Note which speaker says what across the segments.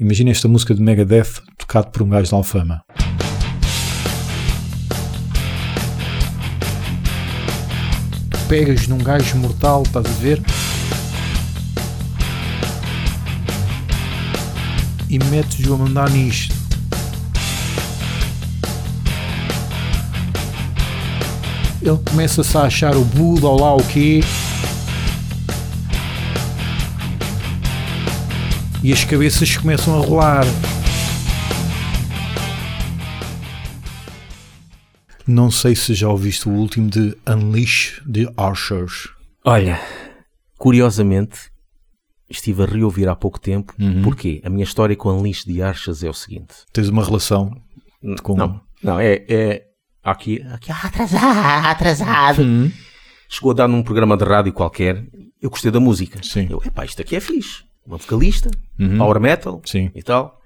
Speaker 1: Imagina esta música de Megadeth tocado por um gajo de Alfama. Pegas num gajo mortal, estás a ver? E metes-o a mandar nisto. Ele começa-se a achar o Buda ou lá o quê. E as cabeças começam a rolar. Não sei se já ouviste o último de Unleash the Archers.
Speaker 2: Olha, curiosamente, estive a reouvir há pouco tempo.
Speaker 1: Uhum.
Speaker 2: Porquê? A minha história com Unleash de Archas é o seguinte.
Speaker 1: Tens uma relação com.
Speaker 2: Não, não é, é aqui, aqui atrasado, atrasado.
Speaker 1: Uhum.
Speaker 2: Chegou a dar num programa de rádio qualquer. Eu gostei da música.
Speaker 1: Sim.
Speaker 2: Eu, epá, isto aqui é fixe. Uma vocalista,
Speaker 1: Uhum.
Speaker 2: power metal
Speaker 1: Sim.
Speaker 2: e tal.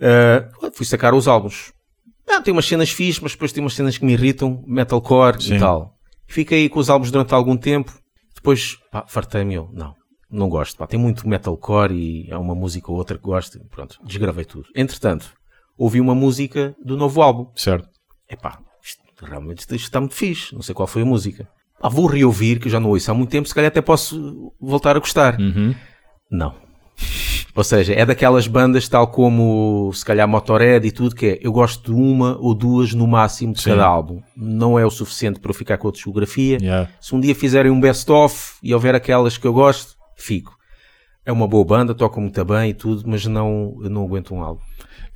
Speaker 2: Ah, fui sacar os álbuns. Ah, tem umas cenas fixes, mas depois tem umas cenas que me irritam, metalcore
Speaker 1: Sim.
Speaker 2: e tal. Fiquei com os álbuns durante algum tempo. Depois, pá, fartei-me eu. Não, não gosto. Pá, tem muito metalcore e há uma música ou outra que gosto. Pronto, desgravei tudo. Entretanto, ouvi uma música do novo álbum.
Speaker 1: Certo.
Speaker 2: Epá, isto, realmente isto, está muito fixe. Não sei qual foi a música. Pá, vou reouvir, que eu já não ouço há muito tempo, se calhar até posso voltar a gostar.
Speaker 1: Uhum.
Speaker 2: Não. Ou seja, é daquelas bandas tal como se calhar Motorhead e tudo, que é eu gosto de uma ou duas no máximo de
Speaker 1: Sim.
Speaker 2: cada álbum. Não é o suficiente para eu ficar com a discografia.
Speaker 1: Yeah.
Speaker 2: Se um dia fizerem um best-of e houver aquelas que eu gosto, fico. É uma boa banda, toca muito bem e tudo, mas não, não aguento um álbum.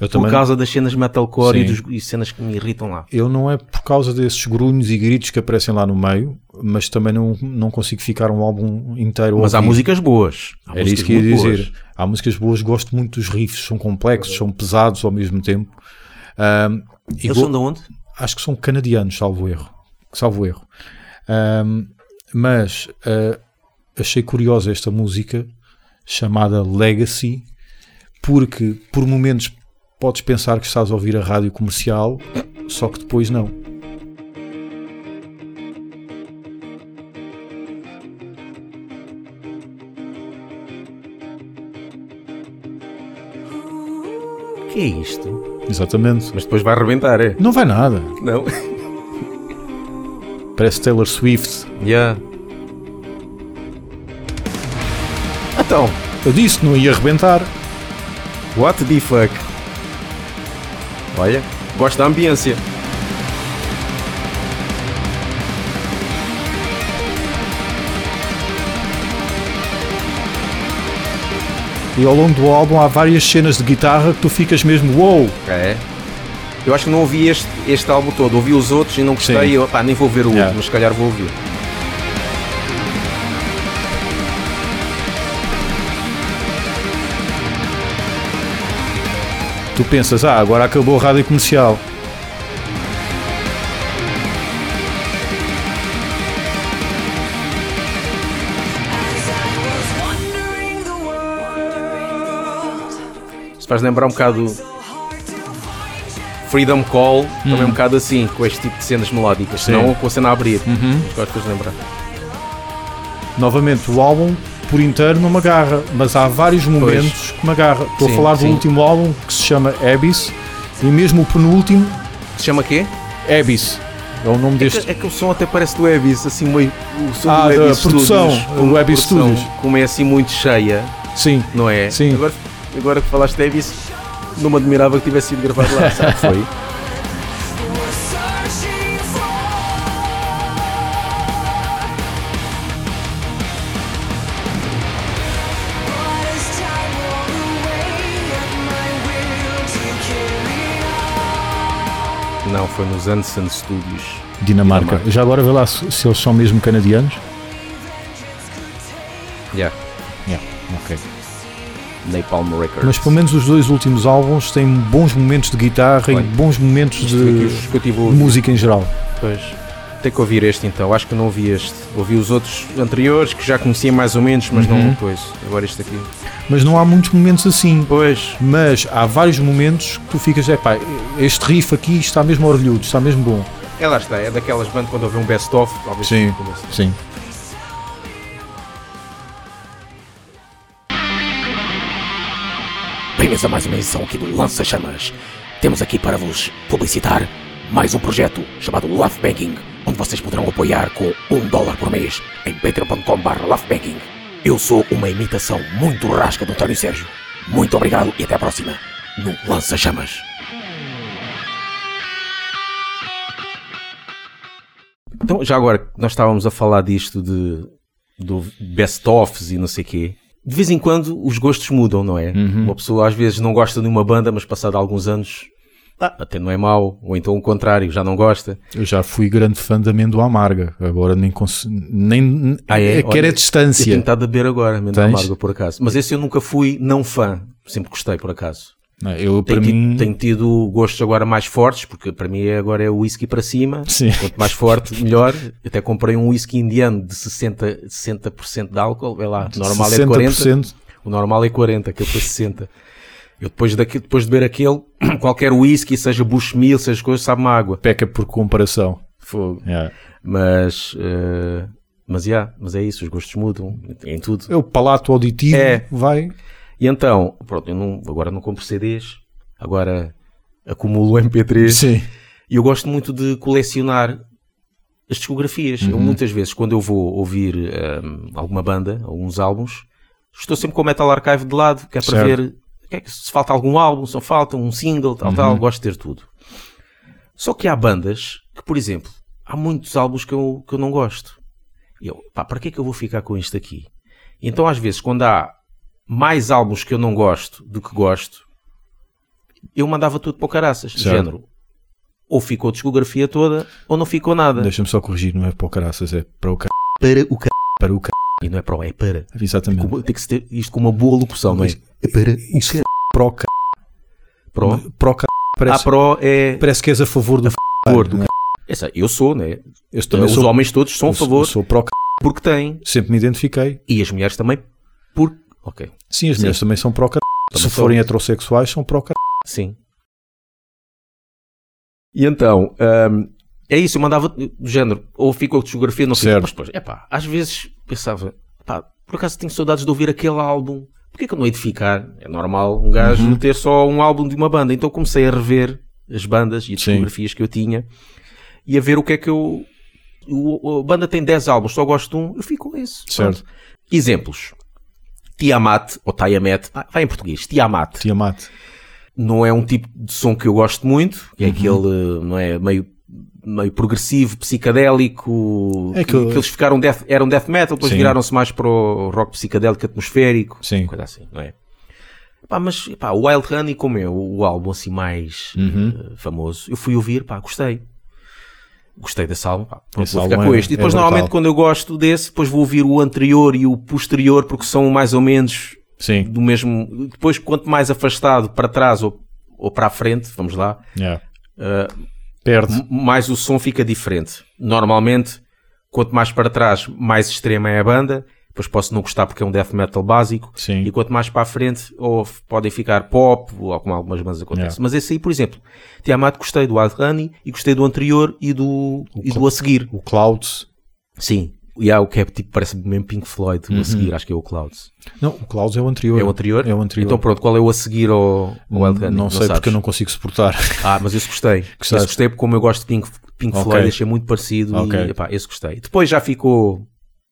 Speaker 1: Eu
Speaker 2: Por
Speaker 1: também.
Speaker 2: causa das cenas metalcore e, dos- e cenas que me irritam lá.
Speaker 1: Eu não é por causa desses grunhos e gritos que aparecem lá no meio, mas também não, não consigo ficar um álbum inteiro
Speaker 2: Mas há músicas boas. Há
Speaker 1: Era
Speaker 2: músicas
Speaker 1: isso que ia dizer.
Speaker 2: boas.
Speaker 1: Há músicas boas, gosto muito dos riffs, são complexos, são pesados ao mesmo tempo. E
Speaker 2: Eles são de onde?
Speaker 1: acho que são canadianos, salvo erro. Salvo erro. Ahm, mas ah, achei curiosa esta música chamada Legacy, porque por momentos podes pensar que estás a ouvir a rádio comercial, só que depois não.
Speaker 2: O que é isto?
Speaker 1: Exatamente.
Speaker 2: Mas depois vai arrebentar, é?
Speaker 1: Não vai nada.
Speaker 2: Não.
Speaker 1: Parece Taylor Swift.
Speaker 2: Yeah. Então,
Speaker 1: Eu disse que não ia arrebentar.
Speaker 2: what the fuck? Olha, gosto da ambiência.
Speaker 1: E ao longo do álbum há várias cenas de guitarra que tu ficas mesmo wow.
Speaker 2: É. Eu acho que não ouvi este, este álbum todo, ouvi os outros e não gostei. Eu, pá, nem vou ver o
Speaker 1: Yeah.
Speaker 2: último, mas se calhar vou ouvir.
Speaker 1: Tu pensas, ah, agora acabou a rádio comercial.
Speaker 2: Isto faz lembrar um bocado Freedom Call, também um bocado assim, com este tipo de cenas melódicas,
Speaker 1: Sim.
Speaker 2: não com a cena a abrir. Mas gosto de lembrar.
Speaker 1: Novamente, o álbum por inteiro não me agarra, mas há vários momentos que me agarra. Estou a
Speaker 2: Sim,
Speaker 1: falar do
Speaker 2: sim.
Speaker 1: último álbum que se chama Abyss e mesmo o penúltimo,
Speaker 2: Se chama quê?
Speaker 1: Abyss. É o nome
Speaker 2: É
Speaker 1: deste.
Speaker 2: que, é que o som até parece do Abyss, assim meio. O som
Speaker 1: Ah,
Speaker 2: do
Speaker 1: da
Speaker 2: Abyss
Speaker 1: produção,
Speaker 2: Studios,
Speaker 1: o
Speaker 2: como
Speaker 1: Abyss
Speaker 2: produção,
Speaker 1: Studios.
Speaker 2: Como é assim muito cheia,
Speaker 1: Sim,
Speaker 2: não é?
Speaker 1: Sim.
Speaker 2: Agora, agora que falaste de Abyss, não me admirava que tivesse sido gravado lá, sabe? Foi. Foi nos Anson Studios.
Speaker 1: Dinamarca.
Speaker 2: Dinamarca.
Speaker 1: Já agora vê lá se, se eles são mesmo canadianos.
Speaker 2: Yeah.
Speaker 1: Yeah, ok.
Speaker 2: Napalm Records.
Speaker 1: Mas pelo menos os dois últimos álbuns têm bons momentos de guitarra e
Speaker 2: Olha,
Speaker 1: bons momentos de música em geral.
Speaker 2: Pois. Tem que ouvir este então. Acho que não ouvi este. Ouvi os outros anteriores que já conhecia mais ou menos, mas
Speaker 1: Uhum.
Speaker 2: não depois. Agora este aqui.
Speaker 1: Mas não há muitos momentos assim.
Speaker 2: Pois.
Speaker 1: Mas há vários momentos que tu ficas, é pá, este riff aqui está mesmo orlhudo, está mesmo bom.
Speaker 2: É lá está. É daquelas bandas quando houve um best-of. Talvez
Speaker 1: Sim. Sim.
Speaker 2: Bem-vindos a mais uma edição aqui do Lança Chamas. Temos aqui para vos publicitar mais um projeto chamado Love Banking, vocês poderão apoiar com um dólar por mês em patreon.com.br lovebanking. Eu sou uma imitação muito rasca do António Sérgio. Muito obrigado e até à próxima no Lança Chamas. Então, já agora, nós estávamos a falar disto de, do best-ofs e não sei quê. De vez em quando os gostos mudam, não é? Uma pessoa às vezes não gosta de uma banda, mas passado alguns anos ah, até não é mau. Ou então o contrário, já não gosta.
Speaker 1: Eu já fui grande fã da amêndoa amarga. Agora nem cons... nem
Speaker 2: Ah, é?
Speaker 1: é, quer
Speaker 2: Olha,
Speaker 1: a
Speaker 2: Eu
Speaker 1: distância.
Speaker 2: tenho estado a beber agora, amêndoa
Speaker 1: Tens?
Speaker 2: amarga, por acaso. Mas esse eu nunca fui não fã. Sempre gostei, por acaso.
Speaker 1: Não, Eu para
Speaker 2: Tenho, tido,
Speaker 1: mim
Speaker 2: tenho tido gostos agora mais fortes, porque para mim é- agora é o whisky para cima.
Speaker 1: Sim.
Speaker 2: Quanto mais forte, melhor. Até comprei um whisky indiano de 60%, 60 de álcool. Vê lá, o normal é de 40.
Speaker 1: 60%.
Speaker 2: O normal é 40, aquele foi 60. Eu depois, daqui, depois de beber aquele, qualquer whisky, seja Bushmill, seja coisa, sabe-me água.
Speaker 1: peca por comparação.
Speaker 2: Fogo.
Speaker 1: Yeah.
Speaker 2: Mas, eh, mas, yeah, mas é isso, os gostos mudam em tudo.
Speaker 1: É o palato auditivo
Speaker 2: É.
Speaker 1: vai.
Speaker 2: E então, pronto, eu não, agora não compro CDs, agora acumulo MP3
Speaker 1: Sim.
Speaker 2: e eu gosto muito de colecionar as discografias. Eu, muitas vezes, quando eu vou ouvir hum, alguma banda, alguns álbuns, estou sempre com o Metal Archive de lado, que é para
Speaker 1: Certo.
Speaker 2: ver se falta algum álbum, se não falta um single, tal, tal, gosto de ter tudo. Só que há bandas que, por exemplo, há muitos álbuns que eu, que eu não gosto. E eu, pá, para que é que eu vou ficar com isto aqui? Então, às vezes, quando há mais álbuns que eu não gosto do que gosto, eu mandava tudo para o caraças.
Speaker 1: Certo.
Speaker 2: Género. Ou ficou a discografia toda, ou não ficou nada.
Speaker 1: Deixa-me só corrigir, não é para o caraças, é para o ca...
Speaker 2: Para o c...
Speaker 1: para o ca...
Speaker 2: E não é para o, é para.
Speaker 1: Exatamente.
Speaker 2: Como- Tem que se ter isto com uma boa locução, não é?
Speaker 1: É para isso é o.
Speaker 2: Pro.
Speaker 1: para o ca...
Speaker 2: A
Speaker 1: Parece,
Speaker 2: pro é
Speaker 1: parece que és a favor do
Speaker 2: favor do
Speaker 1: não é?
Speaker 2: Essa, eu sou, né?
Speaker 1: Eu também
Speaker 2: Os
Speaker 1: sou,
Speaker 2: homens todos são a
Speaker 1: sou-
Speaker 2: favor
Speaker 1: eu sou para o ca...
Speaker 2: porque têm.
Speaker 1: Sempre me identifiquei.
Speaker 2: E as mulheres também por. Ok.
Speaker 1: Sim, as mulheres também são para o ca... Se forem heterossexuais, são para o ca...
Speaker 2: Sim. E então, hum, é isso, eu mandava do género, ou fico a discografia, não sei.
Speaker 1: Certo.
Speaker 2: Mas depois, é pá, às vezes pensava, pá, por acaso tenho saudades de ouvir aquele álbum, porquê que eu não hei de ficar? É normal um gajo
Speaker 1: Uhum.
Speaker 2: ter só um álbum de uma banda. Então comecei a rever as bandas e as
Speaker 1: Sim.
Speaker 2: discografias que eu tinha e a ver o que é que eu. O, a banda tem 10 álbuns, só gosto de um, eu fico com esse.
Speaker 1: Certo.
Speaker 2: Pronto. Exemplos. Tiamat, ou Tiamat, ah, vai em português, Tiamat
Speaker 1: Tiamat.
Speaker 2: não é um tipo de som que eu gosto muito, é
Speaker 1: Uhum.
Speaker 2: aquele, não é, meio, meio progressivo, psicadélico,
Speaker 1: É
Speaker 2: que,
Speaker 1: que-
Speaker 2: que eles ficaram death, eram death metal, depois viraram-se mais para o rock psicadélico atmosférico,
Speaker 1: Sim.
Speaker 2: coisa assim, não é? Pá, mas, pá, o Wild Honey, como é o, álbum assim mais
Speaker 1: Uhum.
Speaker 2: eh, famoso, eu fui ouvir, pá, gostei. Gostei desse álbum, pá, pronto,
Speaker 1: Esse
Speaker 2: vou ficar
Speaker 1: álbum
Speaker 2: com
Speaker 1: é-
Speaker 2: este. E depois,
Speaker 1: é
Speaker 2: normalmente,
Speaker 1: brutal.
Speaker 2: quando eu gosto desse, depois vou ouvir o anterior e o posterior, porque são mais ou menos
Speaker 1: Sim.
Speaker 2: do mesmo. Depois, quanto mais afastado para trás ou, ou para a frente, vamos lá,
Speaker 1: Yeah.
Speaker 2: uh,
Speaker 1: Perde.
Speaker 2: mais o som fica diferente. Normalmente, quanto mais para trás, mais extrema é a banda. Depois posso não gostar porque é um death metal básico.
Speaker 1: Sim.
Speaker 2: E quanto mais para a frente, ou podem ficar pop, ou como algumas bandas acontece.
Speaker 1: Yeah.
Speaker 2: Mas esse aí, por exemplo, Tiamat gostei do Honey e gostei do anterior e do, e do a seguir.
Speaker 1: O Clouds.
Speaker 2: Sim. E há o que é tipo, parece mesmo Pink Floyd, o a seguir, acho que é o Clouds.
Speaker 1: Não, o Clouds é o anterior.
Speaker 2: É o anterior?
Speaker 1: É o anterior.
Speaker 2: Então pronto, qual é o a seguir ao, ao Wild Honey?
Speaker 1: não sei
Speaker 2: sabes?
Speaker 1: porque eu não consigo suportar.
Speaker 2: Ah, mas esse gostei.
Speaker 1: Gostaste?
Speaker 2: Esse gostei porque como eu gosto de Pink, Pink. Floyd, achei muito parecido
Speaker 1: Ok.
Speaker 2: e epá, esse gostei. Depois já ficou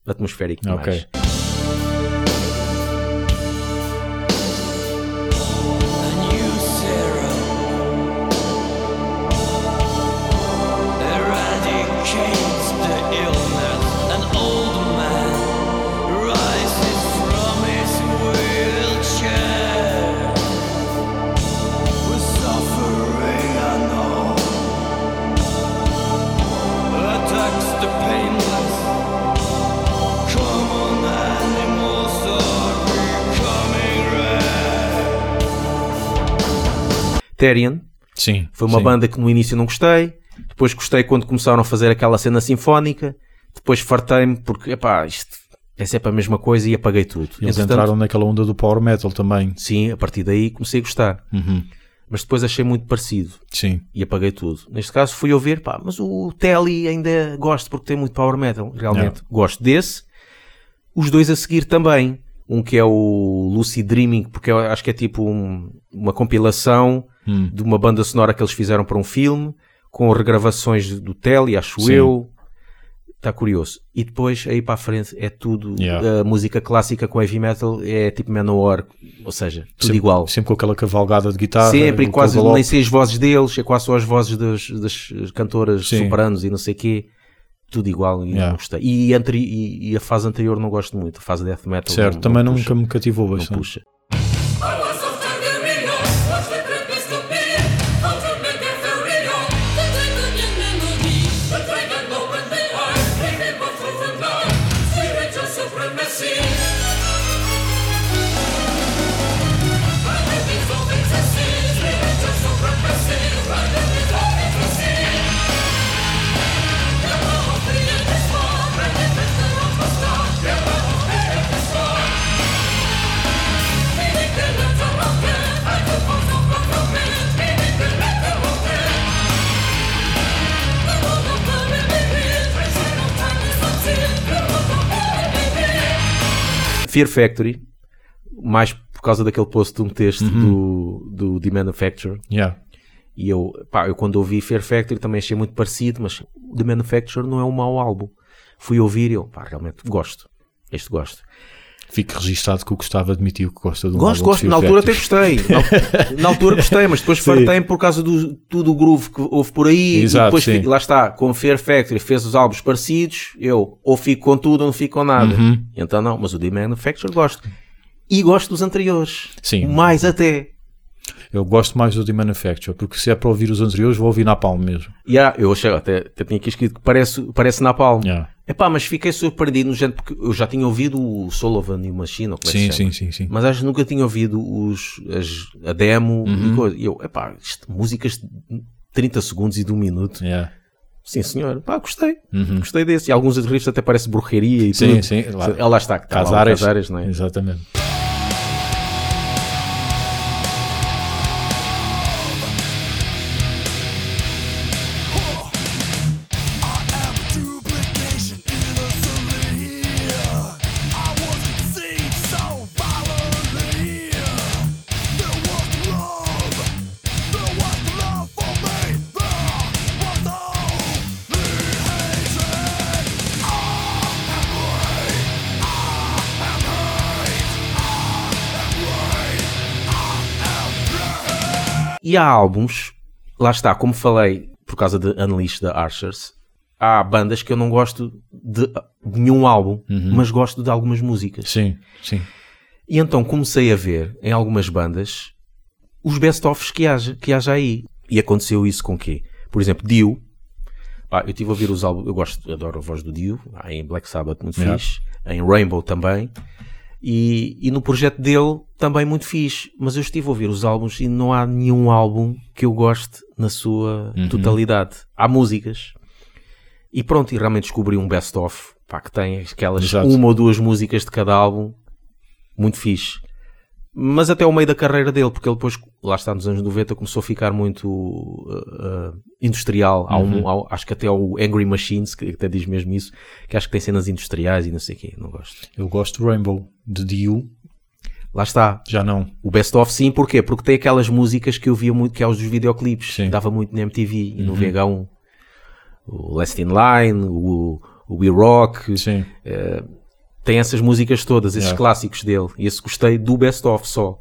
Speaker 2: atmosférico demais.
Speaker 1: ok.
Speaker 3: Rare.
Speaker 2: Therian
Speaker 1: Sim.
Speaker 2: foi uma
Speaker 1: sim.
Speaker 2: banda que no início não gostei, depois gostei quando começaram a fazer aquela cena sinfónica, depois fartei-me porque, epá, isto é sempre a mesma coisa e apaguei tudo.
Speaker 1: Eles
Speaker 2: Entretanto,
Speaker 1: entraram naquela onda do power metal também.
Speaker 2: Sim, a partir daí comecei a gostar.
Speaker 1: Uhum.
Speaker 2: Mas depois achei muito parecido
Speaker 1: Sim.
Speaker 2: e apaguei tudo. Neste caso fui ouvir, pá, mas o Telly ainda gosto porque tem muito power metal, realmente. Gosto desse. Os dois a seguir também. um que é o Lucid Dreaming, porque eu acho que é tipo um- uma compilação
Speaker 1: Hum.
Speaker 2: de uma banda sonora que eles fizeram para um filme, com regravações do Telly, acho
Speaker 1: Sim.
Speaker 2: eu. Está curioso. E depois, aí para a frente, é tudo
Speaker 1: Yeah.
Speaker 2: a música clássica com heavy metal, é tipo Manowar, ou seja, tudo
Speaker 1: sempre,
Speaker 2: igual.
Speaker 1: Sempre com aquela cavalgada de guitarra.
Speaker 2: Sempre, e quase nem sei as vozes deles, é quase só as vozes das, das cantoras
Speaker 1: Sim.
Speaker 2: sopranos e não sei o quê. Tudo igual e
Speaker 1: Yeah.
Speaker 2: não gostei. E, anteri- e- e a fase anterior não gosto muito, a fase death metal.
Speaker 1: Certo,
Speaker 2: não,
Speaker 1: também
Speaker 2: não
Speaker 1: nunca me cativou
Speaker 2: não
Speaker 1: bastante.
Speaker 2: puxa. Fear Factory, mais por causa daquele post que tu meteste
Speaker 1: Uhum.
Speaker 2: do, do The Manufacturer.
Speaker 1: Yeah.
Speaker 2: E eu, pá, eu quando ouvi Fear Factory também achei muito parecido, mas The Manufacturer não é um mau álbum. Fui ouvir e eu, pá, realmente gosto. Este gosto.
Speaker 1: Fico registado que o Gustavo admitiu que gosta do
Speaker 2: Gosto,
Speaker 1: álbum
Speaker 2: gosto.
Speaker 1: de
Speaker 2: Na altura até gostei. Na, na altura gostei, mas depois fartei por causa do tudo o groove que houve por aí.
Speaker 1: Exato,
Speaker 2: e depois,
Speaker 1: sim.
Speaker 2: fi- lá está, como Fear Factory fez os álbuns parecidos, eu ou fico com tudo ou não fico com nada.
Speaker 1: Uhum.
Speaker 2: Então não, mas o The Manufacturer gosto. E gosto dos anteriores.
Speaker 1: Sim.
Speaker 2: Mais até.
Speaker 1: Eu gosto mais do The Manufacture, porque se é para ouvir os anteriores, vou ouvir Napalm mesmo.
Speaker 2: Yeah, eu achei, até, até tinha aqui escrito que parece, parece Napalm.
Speaker 1: Yeah.
Speaker 2: Epá, mas fiquei surpreendido no género, porque eu já tinha ouvido o Soul of a New Machine, ou como é que
Speaker 1: Sim,
Speaker 2: se chama.
Speaker 1: sim, sim, sim.
Speaker 2: Mas acho que nunca tinha ouvido os, as- a demo
Speaker 1: Uhum.
Speaker 2: e coisa. E eu, epá, isto, músicas de 30 segundos e de um minuto.
Speaker 1: Yeah.
Speaker 2: Sim, senhor. Pá, gostei.
Speaker 1: Uhum.
Speaker 2: Gostei desse. E alguns riffs até parece bruxaria e
Speaker 1: Sim,
Speaker 2: tudo.
Speaker 1: sim, lá-
Speaker 2: Ela lá está. que está lá, o
Speaker 1: Casares.
Speaker 2: Casares, não é?
Speaker 1: Exatamente.
Speaker 2: E há álbuns, lá está, como falei, por causa de Unleash da Archers, há bandas que eu não gosto de, nenhum álbum, mas gosto de algumas músicas.
Speaker 1: Sim, sim.
Speaker 2: E então comecei a ver em algumas bandas os best-ofs que haja, que haja aí. E aconteceu isso com quê? Por exemplo, Dio. Pá, eu estive a ouvir os álbuns, eu gosto, adoro a voz do Dio, em Black Sabbath muito
Speaker 1: Yeah.
Speaker 2: fixe, em Rainbow também. E, e no projeto dele também muito fixe. Mas eu estive a ouvir os álbuns e não há nenhum álbum que eu goste na sua
Speaker 1: Uhum.
Speaker 2: totalidade. Há músicas. E pronto, e realmente descobri um best-of que tem aquelas
Speaker 1: Exato.
Speaker 2: uma ou duas músicas de cada álbum muito fixe. Mas até ao meio da carreira dele, porque ele depois, lá está nos anos 90, começou a ficar muito uh, uh, industrial. Um,
Speaker 1: Uhum.
Speaker 2: há- acho que até o Angry Machines, que até diz mesmo isso, que acho que tem cenas industriais e não sei o quê. Não gosto.
Speaker 1: Eu gosto do Rainbow, de Dio,
Speaker 2: Lá está.
Speaker 1: já não.
Speaker 2: O Best of sim, porquê? Porque tem aquelas músicas que eu via muito, que é os dos videoclipes.
Speaker 1: Sim. Uhum.
Speaker 2: Dava muito na MTV e no VH1. O Last in Line, o, o We Rock,
Speaker 1: Sim.
Speaker 2: Tem essas músicas todas, esses
Speaker 1: Yeah.
Speaker 2: clássicos dele. E esse gostei do Best of só.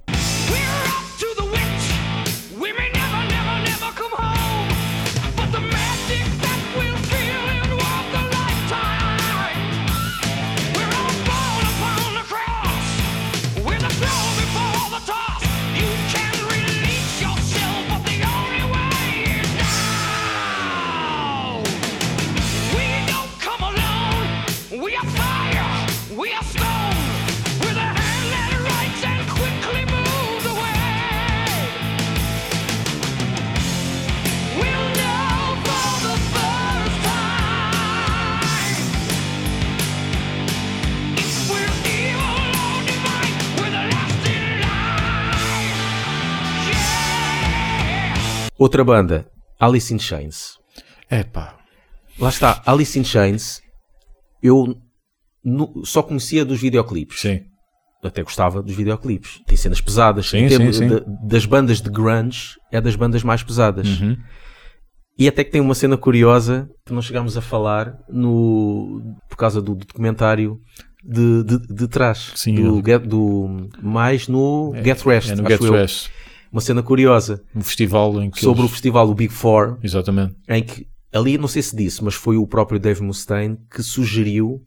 Speaker 2: Outra banda, Alice in Chains.
Speaker 1: Epá,
Speaker 2: Lá está, Alice in Chains, eu nu- só conhecia dos videoclipes.
Speaker 1: sim.
Speaker 2: até gostava dos videoclipes. Tem cenas pesadas.
Speaker 1: Sim, sim, sim.
Speaker 2: de- das bandas de grunge, é das bandas mais pesadas.
Speaker 1: Uhum.
Speaker 2: E até que tem uma cena curiosa que nós chegámos a falar no, por causa do documentário de, de, de trás.
Speaker 1: Sim,
Speaker 2: do, Get- do, mais no Get Rest.
Speaker 1: É no Get
Speaker 2: eu.
Speaker 1: Rest,
Speaker 2: Uma cena curiosa
Speaker 1: um festival em que
Speaker 2: sobre o
Speaker 1: eles-
Speaker 2: festival, o Big Four,
Speaker 1: Exatamente.
Speaker 2: em que ali, não sei se disse, mas foi o próprio Dave Mustaine que sugeriu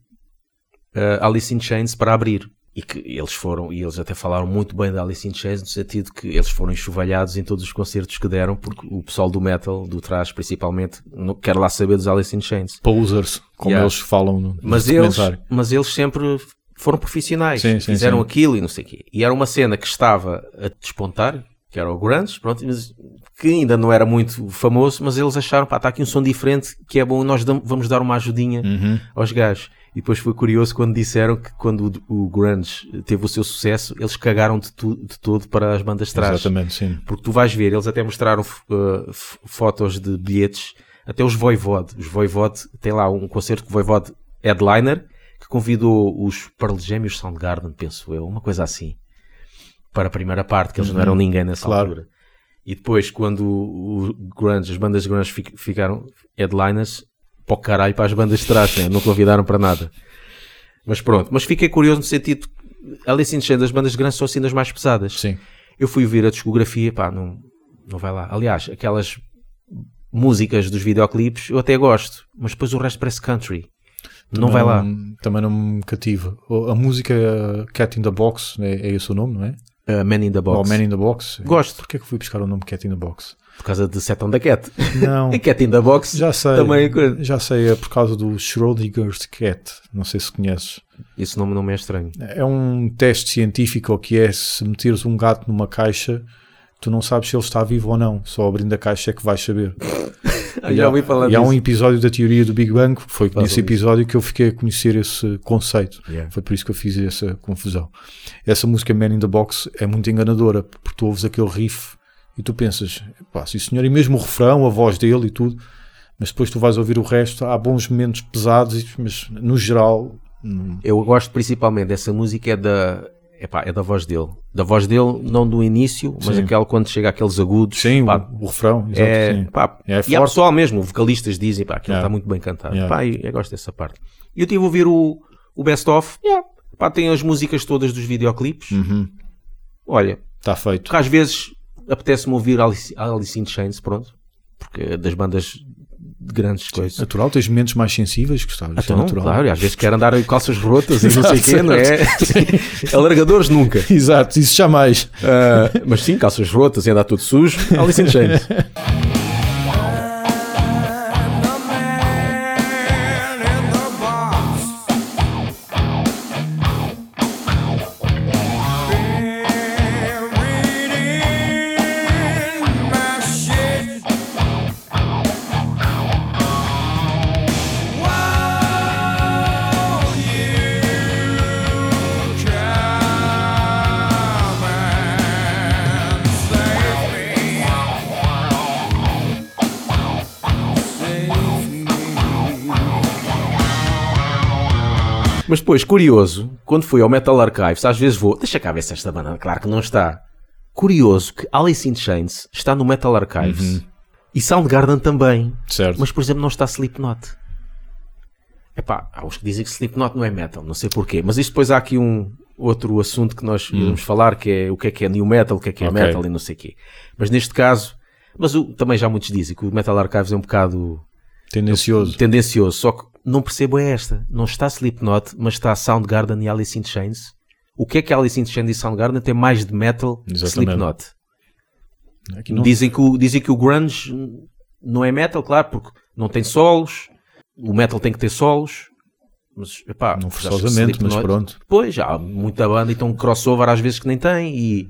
Speaker 2: uh, Alice in Chains para abrir. E que eles foram, e eles até falaram muito bem da Alice in Chains, no sentido que eles foram enxovalhados em todos os concertos que deram, porque o pessoal do metal, do trás principalmente, não quer lá saber dos Alice in Chains.
Speaker 1: Posers, como
Speaker 2: Yeah.
Speaker 1: eles falam no,
Speaker 2: Mas eles, mas eles sempre foram profissionais,
Speaker 1: Sim, sim,
Speaker 2: fizeram
Speaker 1: sim.
Speaker 2: aquilo e não sei o quê. E era uma cena que estava a despontar, que era o Grunge, pronto, mas que ainda não era muito famoso, mas eles acharam, pá, está aqui um som diferente, que é bom, nós dam- vamos dar uma ajudinha
Speaker 1: Uhum.
Speaker 2: aos gajos. E depois foi curioso quando disseram que quando o, o Grunge teve o seu sucesso, eles cagaram de, tu- de todo para as bandas de trás.
Speaker 1: Exatamente, sim.
Speaker 2: Porque tu vais ver, eles até mostraram uh, fotos de bilhetes, até os Voivode. Os Voivode, tem lá um concerto que o Voivode headliner, que convidou os Pearl Jam e os Soundgarden, penso eu, uma coisa assim, para a primeira parte, que eles não eram ninguém nessa
Speaker 1: Claro.
Speaker 2: altura. E depois, quando o grunge, as bandas de grunge fi- ficaram headliners, para o caralho, para as bandas de trás, né? não convidaram para nada. Mas pronto, mas fiquei curioso no sentido, Alice in Chains, as bandas de grunge são assim das mais pesadas.
Speaker 1: Sim.
Speaker 2: Eu fui ver a discografia, pá, não, não vai lá. Aliás, aquelas músicas dos videoclipes eu até gosto, mas depois o resto parece country. Não
Speaker 1: Também
Speaker 2: vai lá.
Speaker 1: Também não me cativa. A música Cat in the Box, é, é esse o nome, não é?
Speaker 2: Uh, Man in the Box.
Speaker 1: Ou Man in the Box.
Speaker 2: Gosto.
Speaker 1: Porquê que fui buscar o nome Cat in the Box?
Speaker 2: Por causa de Set on the Cat.
Speaker 1: Não.
Speaker 2: E Cat in the Box
Speaker 1: Já sei.
Speaker 2: também é.
Speaker 1: Já sei, é por causa do Schrodinger's Cat. Não sei se conheces.
Speaker 2: Esse nome não me é estranho.
Speaker 1: É um teste científico que é se meteres um gato numa caixa, tu não sabes se ele está vivo ou não. Só abrindo a caixa é que vais saber.
Speaker 2: Ah, já ouvi falar
Speaker 1: e há
Speaker 2: disso.
Speaker 1: um episódio da teoria do Big Bang, foi
Speaker 2: Fala
Speaker 1: nesse episódio que eu fiquei a conhecer esse conceito.
Speaker 2: Yeah.
Speaker 1: Foi por isso que eu fiz essa confusão. Essa música Man in the Box é muito enganadora, porque tu ouves aquele riff e tu pensas, pá, sim senhor, e mesmo o refrão, a voz dele e tudo, mas depois tu vais ouvir o resto, há bons momentos pesados, mas no geral, hum,
Speaker 2: Eu gosto principalmente dessa música é da, epá, é da voz dele. Da voz dele, não do início, mas
Speaker 1: Sim.
Speaker 2: aquela quando chega àqueles agudos.
Speaker 1: sim,
Speaker 2: pá,
Speaker 1: o, o refrão, exato,
Speaker 2: é, pá,
Speaker 1: É
Speaker 2: e há pessoal mesmo, vocalistas dizem, pá, aquilo
Speaker 1: Yeah.
Speaker 2: está muito bem cantado.
Speaker 1: Yeah.
Speaker 2: Pá, eu, eu gosto dessa parte. E eu tive a ouvir o, o Best Of, yeah. pá, tem as músicas todas dos videoclipes.
Speaker 1: Uhum,
Speaker 2: Olha,
Speaker 1: Está feito.
Speaker 2: porque às vezes apetece-me ouvir Alice, Alice in Chains, pronto, porque é das bandas grandes coisas.
Speaker 1: Natural, tens momentos mais sensíveis, Gustavo. é
Speaker 2: Então,
Speaker 1: natural.
Speaker 2: claro, e às vezes quer andar em calças rotas e não sei o quê, não é? Alargadores nunca.
Speaker 1: Exato, isso jamais.
Speaker 2: Ah, mas sim, calças rotas e andar tudo sujo, Alice in Chains. Mas depois, curioso, quando fui ao Metal Archives, às vezes vou, deixa cá ver se esta banda, claro que não está. Curioso que Alice in Chains está no Metal Archives e Soundgarden também,
Speaker 1: Certo.
Speaker 2: mas por exemplo não está Slipknot. Epá, há uns que dizem que Slipknot não é metal, não sei porquê, mas isto depois há aqui um outro assunto que nós íamos falar, que é o que é que é new metal, o que é que é
Speaker 1: Ok.
Speaker 2: metal e não sei o quê. Mas neste caso, mas o- também já muitos dizem que o Metal Archives é um bocado
Speaker 1: Tendencioso.
Speaker 2: tendencioso, só que não percebo é esta. Não está Slipknot, mas está Soundgarden e Alice in Chains. O que é que Alice in Chains e Soundgarden tem mais de metal que
Speaker 1: Exatamente.
Speaker 2: Slipknot?
Speaker 1: Aqui não-
Speaker 2: Dizem, que o, dizem que o grunge não é metal, claro, porque não tem solos. O metal tem que ter solos. Mas, epá,
Speaker 1: Não
Speaker 2: que
Speaker 1: forçosamente, mas pronto.
Speaker 2: Pois, há muita banda, então crossover às vezes que nem tem e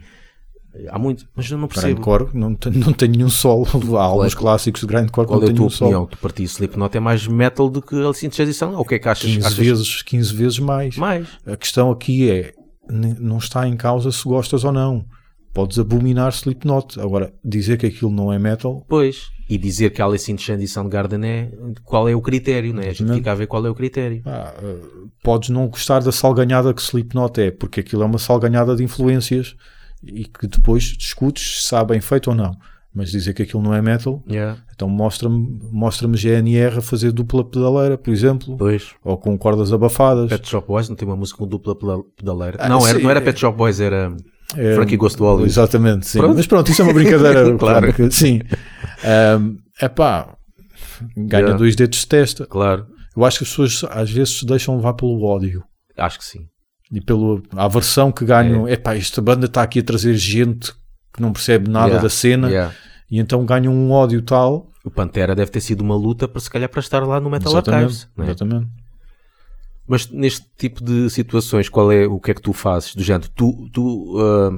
Speaker 2: há muito, mas eu não percebo.
Speaker 1: Grindcore não tem, não tem nenhum solo. Há alguns
Speaker 2: é-
Speaker 1: clássicos de Grindcore que
Speaker 2: Qual
Speaker 1: não
Speaker 2: é a tua
Speaker 1: nenhum solo.
Speaker 2: opinião? Tu partido Slipknot é mais metal do que Alice in Chains e Soundgarden? Ou o que é que achas?
Speaker 1: 15
Speaker 2: achas
Speaker 1: vezes, 15 vezes mais.
Speaker 2: mais?
Speaker 1: A questão aqui é, não está em causa se gostas ou não. Podes abominar Slipknot. Agora, dizer que aquilo não é metal,
Speaker 2: Pois. E dizer que Alice in Chains e Soundgarden é. Qual é o critério, não é? A gente fica a ver qual é o critério.
Speaker 1: pá, eh, podes não gostar da salganhada que Slipknot é, porque aquilo é uma salganhada de influências e que depois discutes se está bem feito ou não. Mas dizer que aquilo não é metal,
Speaker 2: Yeah.
Speaker 1: então mostra-me mostra GNR a fazer dupla pedaleira, por exemplo,
Speaker 2: Pois.
Speaker 1: ou com cordas abafadas.
Speaker 2: Pet Shop Boys não tem uma música com dupla peda- pedaleira.
Speaker 1: Ah,
Speaker 2: não, era,
Speaker 1: sim.
Speaker 2: não era Pet Shop Boys, era
Speaker 1: É,
Speaker 2: Frankie Ghost Hollywood.
Speaker 1: Exatamente, sim.
Speaker 2: Pronto.
Speaker 1: Mas pronto, isso é uma brincadeira.
Speaker 2: Claro.
Speaker 1: Sim. É pá, ganha
Speaker 2: Yeah.
Speaker 1: dois dedos de testa.
Speaker 2: Claro.
Speaker 1: Eu acho que as pessoas às vezes se deixam levar pelo ódio
Speaker 2: Acho que sim.
Speaker 1: E pela aversão que ganham. É pá, esta banda está aqui a trazer gente que não percebe nada
Speaker 2: Yeah.
Speaker 1: da cena
Speaker 2: Yeah.
Speaker 1: e então ganham um ódio tal.
Speaker 2: O Pantera deve ter sido uma luta para se calhar para estar lá no Metal
Speaker 1: Exatamente.
Speaker 2: Archives. é?
Speaker 1: exatamente.
Speaker 2: Mas neste tipo de situações, qual é o que é que tu fazes? Do género, tu, tu ah,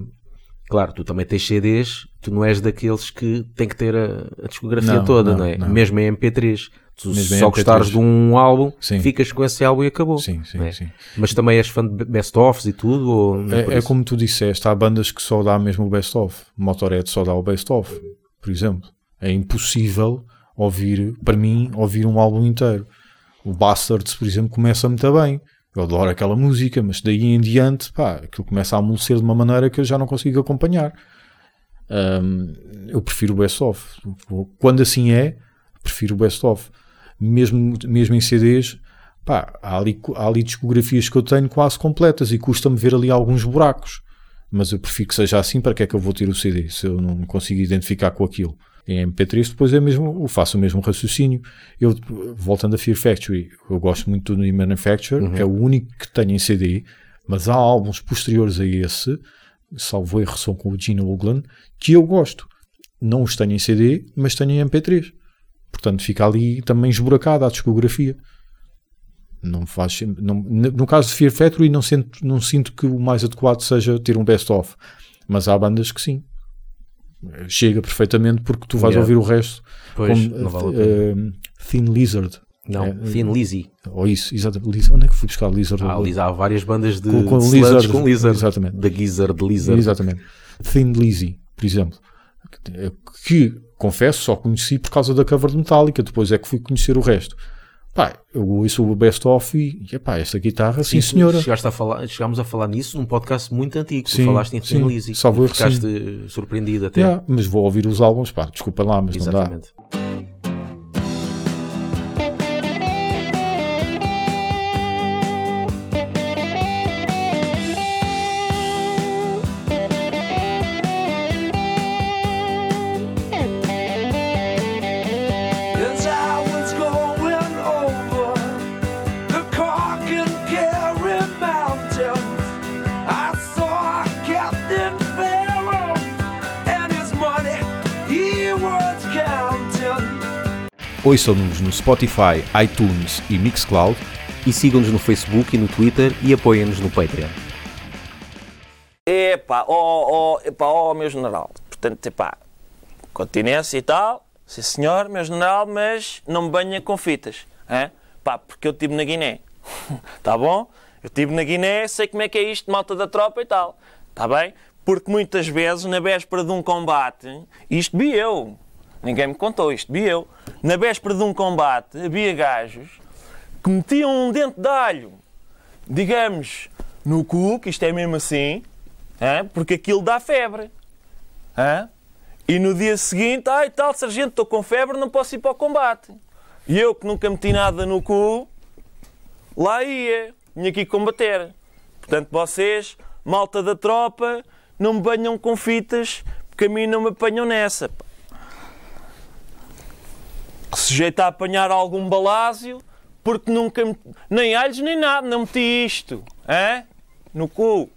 Speaker 2: claro, tu também tens CDs, tu não és daqueles que tem que ter a, a discografia
Speaker 1: Não,
Speaker 2: toda,
Speaker 1: não,
Speaker 2: não, é?
Speaker 1: não.
Speaker 2: Mesmo em MP3. Tu só
Speaker 1: MP3.
Speaker 2: gostares de um álbum,
Speaker 1: Sim.
Speaker 2: ficas com esse álbum e acabou.
Speaker 1: Sim, sim,
Speaker 2: é?
Speaker 1: sim.
Speaker 2: Mas também és fã de best-ofs e tudo? Ou
Speaker 1: É, é
Speaker 2: isso?
Speaker 1: como tu disseste, há bandas que só dá mesmo o best-of. Motorhead só dá o best-of, por exemplo. É impossível ouvir, para mim, ouvir um álbum inteiro. O Bastards, por exemplo, começa muito bem. Eu adoro aquela música, mas daí em diante, pá, aquilo começa a amolecer de uma maneira que eu já não consigo acompanhar. Hum, eu prefiro o best-of. Quando assim é, prefiro o best-of. Mesmo, mesmo em CDs, pá, há ali, há ali discografias que eu tenho quase completas e custa-me ver ali alguns buracos. Mas eu prefiro que seja assim, para que é que eu vou ter o CD se eu não consigo identificar com aquilo? Em MP3 depois é mesmo, eu faço o mesmo raciocínio. Eu, voltando a Fear Factory, eu gosto muito do New Manufacture, é o único que tenho em CD, mas há álbuns posteriores a esse, salvo erro, são com o Gene Hoglan, que eu gosto. Não os tenho em CD, mas tenho em MP3. Portanto, fica ali também esburacada a discografia. Não faz, não, no caso de Fear Factory, não sinto, não sinto que o mais adequado seja ter um best-of. Mas há bandas que sim. Chega perfeitamente porque tu vais
Speaker 2: Yeah.
Speaker 1: ouvir o resto.
Speaker 2: Pois,
Speaker 1: como,
Speaker 2: vale
Speaker 1: eh, Thin Lizard.
Speaker 2: Não,
Speaker 1: é,
Speaker 2: Thin Lizzy.
Speaker 1: Ou isso, exatamente. Lizard. Onde é que fui buscar Lizard?
Speaker 2: Há, ali- há várias bandas de,
Speaker 1: Com- com
Speaker 2: de
Speaker 1: Lizard,
Speaker 2: com Lizard.
Speaker 1: exatamente.
Speaker 2: Da Gizzard Lizard.
Speaker 1: Exatamente. Thin Lizzy, por exemplo. Que, confesso, só conheci por causa da cover de Metallica. Depois é que fui conhecer o resto. Pá, eu ouço o best-of e, e pá, esta guitarra, sim,
Speaker 2: tu
Speaker 1: senhora.
Speaker 2: Chegaste a falar, chegámos a falar nisso num podcast muito antigo.
Speaker 1: Sim,
Speaker 2: tu falaste em Thin
Speaker 1: sim,
Speaker 2: Lizzy.
Speaker 1: salvo erro,
Speaker 2: Ficaste surpreendido até.
Speaker 1: Yeah, mas vou ouvir os álbuns, pá, desculpa lá, mas não dá. Ouçam-nos no Spotify, iTunes e Mixcloud.
Speaker 2: E sigam-nos no Facebook e no Twitter e apoiem-nos no Patreon.
Speaker 4: Epá, ó, ó, epá, ó, meu general. Portanto, epá, continência e tal, sim senhor, meu general, mas não me banha com fitas, hein? Pá, porque eu estive na Guiné, tá bom? Eu estive na Guiné, sei como é que é isto, malta da tropa e tal, tá bem? Porque muitas vezes, na véspera de um combate, isto vi eu, ninguém me contou, isto vi eu, na véspera de um combate, havia gajos que metiam um dente de alho digamos, no cu, que isto é mesmo assim, hã? porque aquilo dá febre. hã? E no dia seguinte, ai tal, sargento, estou com febre, não posso ir para o combate. E eu, que nunca meti nada no cu, lá ia, vinha aqui combater. Portanto, vocês, malta da tropa, não me banham com fitas, porque a mim não me apanham nessa. Pá. Sujeito a apanhar algum balásio, porque nunca me... nem alhos nem nada, não meti isto, hã? no cu.